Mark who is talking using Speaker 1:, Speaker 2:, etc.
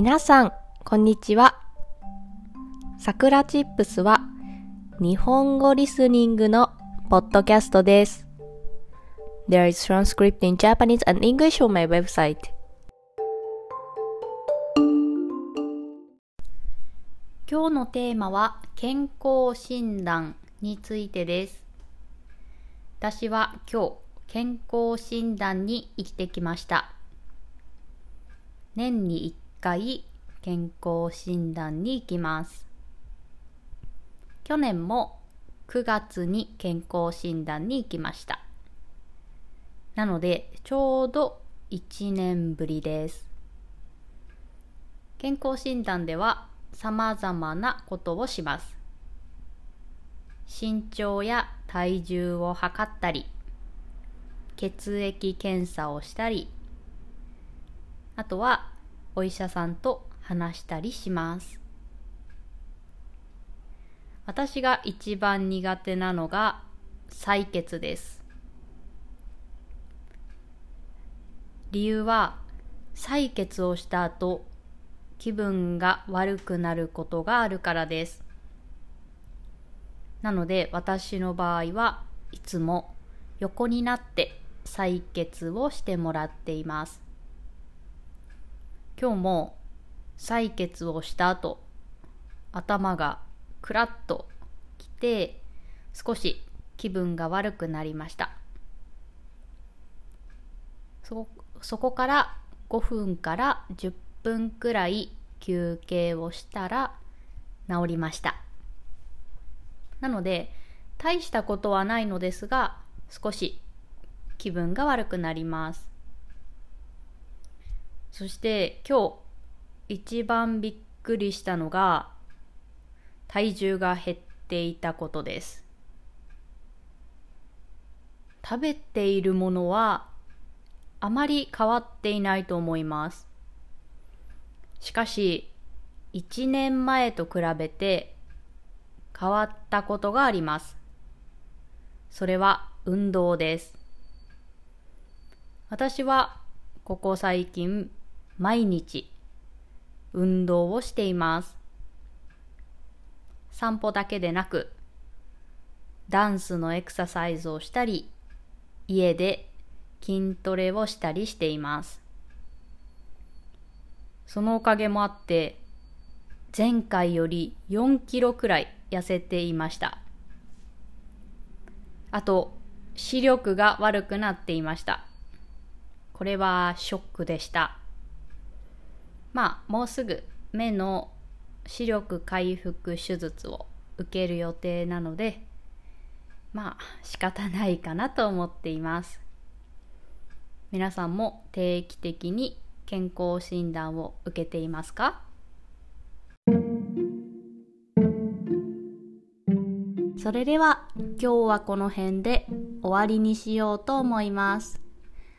Speaker 1: 皆さん、こんにちは。さくらチップスは日本語リスニングのポッドキャストです。There is transcript in Japanese and English on my website. 今日のテーマは健康診断についてです。私は今日健康診断に行ってきました。年に1回健康診断に行きます。去年も9月に健康診断に行きました。なのでちょうど1年ぶりです。健康診断では様々なことをします。身長や体重を測ったり、血液検査をしたり、あとはお医者さんと話したりします。私が一番苦手なのが採血です。理由は採血をした後気分が悪くなることがあるからです。なので私の場合はいつも横になって採血をしてもらっています。今日も採血をした後頭がクラッときて少し気分が悪くなりました。そそこから5分から10分くらい休憩をしたら治りました。なので大したことはないのですが少し気分が悪くなります。そして今日一番びっくりしたのが体重が減っていたことです。食べているものはあまり変わっていないと思います。しかし1年前と比べて変わったことがあります。それは運動です。私はここ最近毎日運動をしています。散歩だけでなくダンスのエクササイズをしたり家で筋トレをしたりしています。そのおかげもあって前回より4キロくらい痩せていました。あと視力が悪くなっていました。これはショックでした。まあもうすぐ目の視力回復手術を受ける予定なのでまあ仕方ないかなと思っています。皆さんも定期的に健康診断を受けていますか？それでは今日はこの辺で終わりにしようと思います。